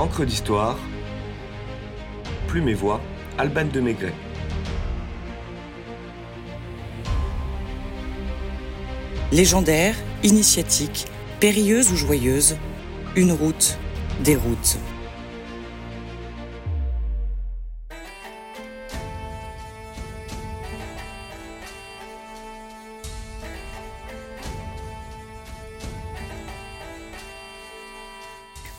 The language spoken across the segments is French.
Encre d'histoire, Plume et Voix, Alban de Maigret. Légendaire, initiatique, périlleuse ou joyeuse, une route, des routes.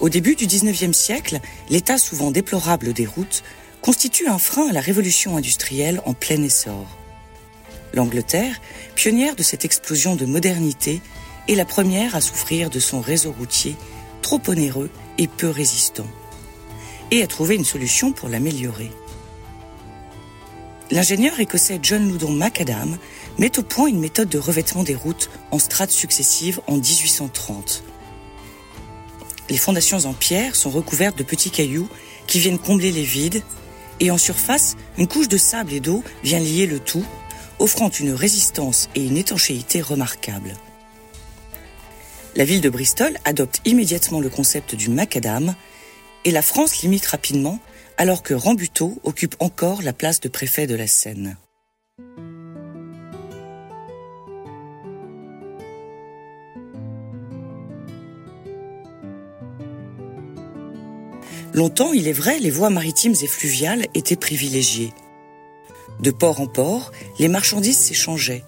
Au début du XIXe siècle, l'état souvent déplorable des routes constitue un frein à la révolution industrielle en plein essor. L'Angleterre, pionnière de cette explosion de modernité, est la première à souffrir de son réseau routier trop onéreux et peu résistant, et à trouver une solution pour l'améliorer. L'ingénieur écossais John Loudon Macadam met au point une méthode de revêtement des routes en strates successives en 1830 les fondations en pierre sont recouvertes de petits cailloux qui viennent combler les vides, et en surface, une couche de sable et d'eau vient lier le tout, offrant une résistance et une étanchéité remarquables. La ville de Bristol adopte immédiatement le concept du macadam, et la France l'imite rapidement, alors que Rambuteau occupe encore la place de préfet de la Seine. Longtemps, il est vrai, les voies maritimes et fluviales étaient privilégiées. De port en port, les marchandises s'échangeaient,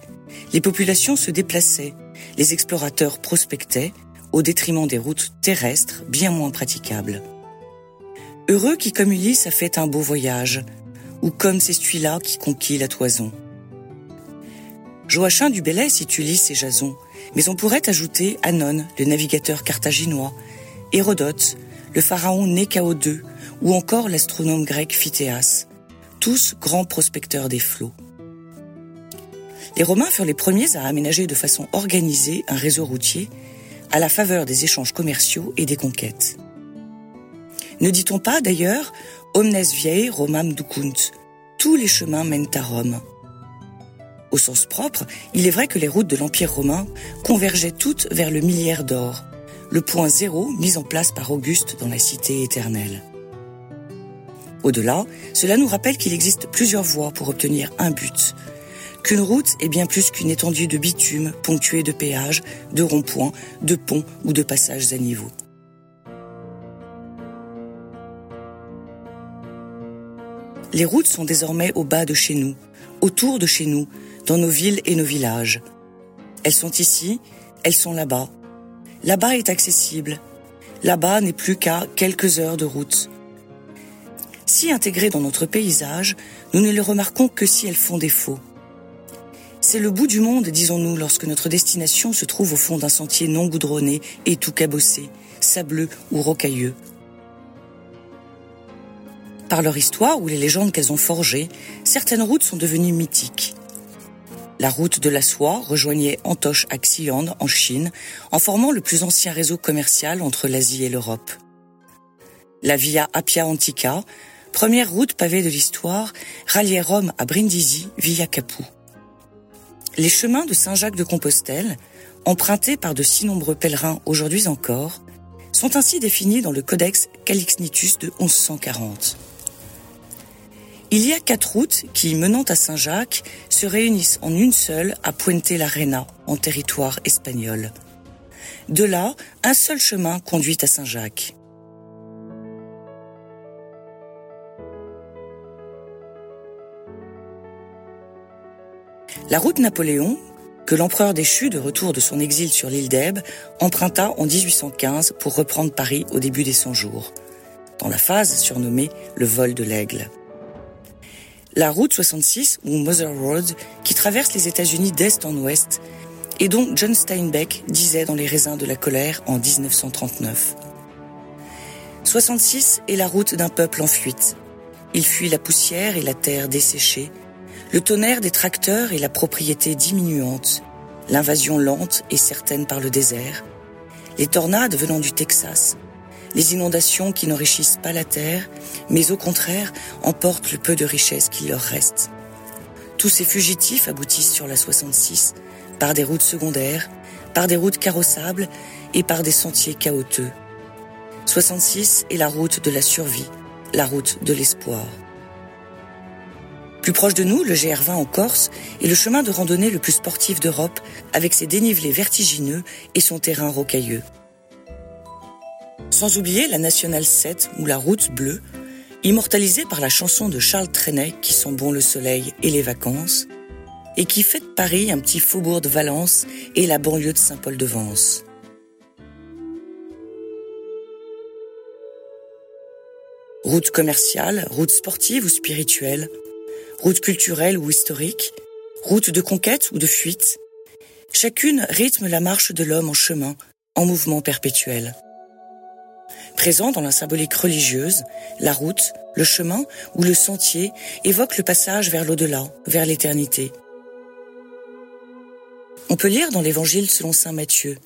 les populations se déplaçaient, les explorateurs prospectaient, au détriment des routes terrestres bien moins praticables. Heureux qui comme Ulysse a fait un beau voyage, ou comme c'est celui-là qui conquit la toison. Joachim du Bellay cite Ulysse et Jason, mais on pourrait ajouter Anon, le navigateur carthaginois, Hérodote, le pharaon Néchao II ou encore l'astronome grec Phytéas, tous grands prospecteurs des flots. Les Romains furent les premiers à aménager de façon organisée un réseau routier à la faveur des échanges commerciaux et des conquêtes. Ne dit-on pas d'ailleurs Omnes viei Romam ducunt, tous les chemins mènent à Rome. Au sens propre, il est vrai que les routes de l'Empire romain convergeaient toutes vers le milliard d'or, le point zéro mis en place par Auguste dans la cité éternelle. Au-delà, cela nous rappelle qu'il existe plusieurs voies pour obtenir un but, qu'une route est bien plus qu'une étendue de bitume ponctuée de péages, de ronds-points, de ponts ou de passages à niveau. Les routes sont désormais au bas de chez nous, autour de chez nous, dans nos villes et nos villages. Elles sont ici, elles sont là-bas, Là-bas est accessible. Là-bas n'est plus qu'à quelques heures de route. Si intégrées dans notre paysage, nous ne les remarquons que si elles font défaut. C'est le bout du monde, disons-nous, lorsque notre destination se trouve au fond d'un sentier non goudronné et tout cabossé, sableux ou rocailleux. Par leur histoire ou les légendes qu'elles ont forgées, certaines routes sont devenues mythiques. La route de la soie rejoignait Antoche à Xi'an en Chine, en formant le plus ancien réseau commercial entre l'Asie et l'Europe. La Via Appia Antica, première route pavée de l'histoire, ralliait Rome à Brindisi via Capoue. Les chemins de Saint-Jacques de Compostelle, empruntés par de si nombreux pèlerins aujourd'hui encore, sont ainsi définis dans le Codex Calixnitus de 1140. Il y a quatre routes qui, menant à Saint-Jacques, se réunissent en une seule à Puente la Reina, en territoire espagnol. De là, un seul chemin conduit à Saint-Jacques. La route Napoléon, que l'empereur déchu de retour de son exil sur l'île d'Elbe emprunta en 1815 pour reprendre Paris au début des 100 jours, dans la phase surnommée le vol de l'aigle la route 66 ou Mother Road qui traverse les États-Unis d'est en ouest et dont John Steinbeck disait dans Les raisins de la colère en 1939. 66 est la route d'un peuple en fuite. Il fuit la poussière et la terre desséchée, le tonnerre des tracteurs et la propriété diminuante, l'invasion lente et certaine par le désert, les tornades venant du Texas, les inondations qui n'enrichissent pas la terre, mais au contraire emportent le peu de richesse qu'il leur reste. Tous ces fugitifs aboutissent sur la 66 par des routes secondaires, par des routes carrossables et par des sentiers chaotiques. 66 est la route de la survie, la route de l'espoir. Plus proche de nous, le GR20 en Corse est le chemin de randonnée le plus sportif d'Europe avec ses dénivelés vertigineux et son terrain rocailleux. Sans oublier la Nationale 7 ou la route bleue, immortalisée par la chanson de Charles Trenet qui sent bon le soleil et les vacances, et qui fait de Paris un petit faubourg de Valence et la banlieue de Saint-Paul-de-Vence. Route commerciale, route sportive ou spirituelle, route culturelle ou historique, route de conquête ou de fuite, chacune rythme la marche de l'homme en chemin, en mouvement perpétuel. Présent dans la symbolique religieuse, la route, le chemin ou le sentier évoquent le passage vers l'au-delà, vers l'éternité. On peut lire dans l'Évangile selon Saint Matthieu.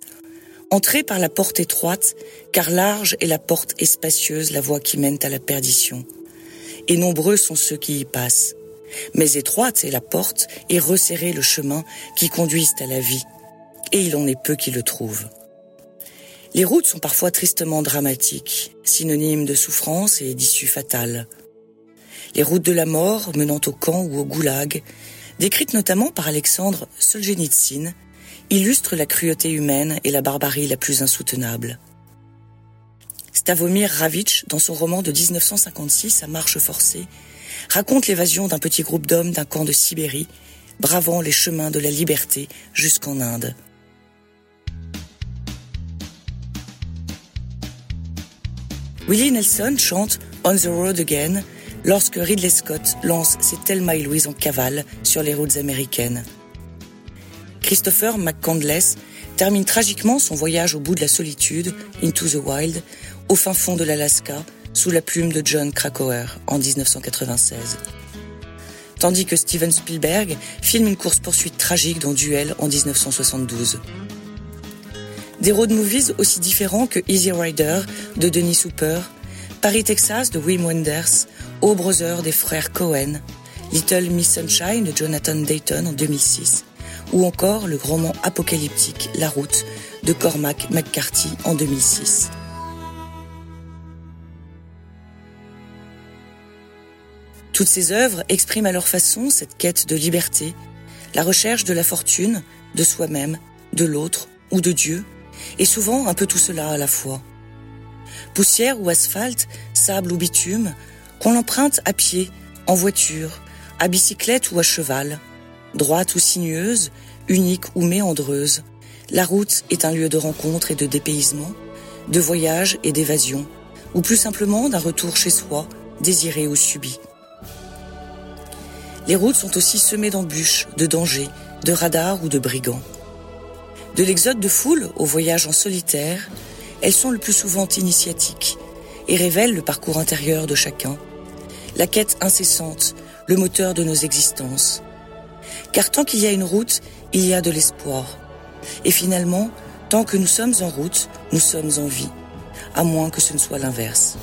Entrez par la porte étroite, car large est la porte espacieuse, la voie qui mène à la perdition. Et nombreux sont ceux qui y passent. Mais étroite est la porte et resserré le chemin qui conduisent à la vie. Et il en est peu qui le trouvent. Les routes sont parfois tristement dramatiques, synonymes de souffrance et d'issue fatale. Les routes de la mort menant au camp ou au goulag décrite notamment par Alexandre Solzhenitsyn, illustre la cruauté humaine et la barbarie la plus insoutenable. Stavomir Ravitch, dans son roman de 1956, À marche forcée, raconte l'évasion d'un petit groupe d'hommes d'un camp de Sibérie, bravant les chemins de la liberté jusqu'en Inde. Willie Nelson chante On the Road Again lorsque Ridley Scott lance ses Thelma et Louise en cavale sur les routes américaines. Christopher McCandless termine tragiquement son voyage au bout de la solitude, Into the Wild, au fin fond de l'Alaska, sous la plume de John Krakauer en 1996. Tandis que Steven Spielberg filme une course-poursuite tragique dans Duel en 1972. Des road movies aussi différents que Easy Rider de Denis Hooper, Paris, Texas de Wim Wenders, O Brother des frères Cohen, Little Miss Sunshine de Jonathan Dayton en 2006, ou encore le roman apocalyptique La Route de Cormac McCarthy en 2006. Toutes ces œuvres expriment à leur façon cette quête de liberté, la recherche de la fortune, de soi-même, de l'autre ou de Dieu, et souvent un peu tout cela à la fois. Poussière ou asphalte, sable ou bitume, qu'on l'emprunte à pied, en voiture, à bicyclette ou à cheval, droite ou sinueuse, unique ou méandreuse, la route est un lieu de rencontre et de dépaysement, de voyage et d'évasion, ou plus simplement d'un retour chez soi, désiré ou subi. Les routes sont aussi semées d'embûches, de dangers, de radars ou de brigands. De l'exode de foule au voyage en solitaire, elles sont le plus souvent initiatiques et révèlent le parcours intérieur de chacun, la quête incessante, le moteur de nos existences. Car tant qu'il y a une route, il y a de l'espoir. Et finalement, tant que nous sommes en route, nous sommes en vie, à moins que ce ne soit l'inverse.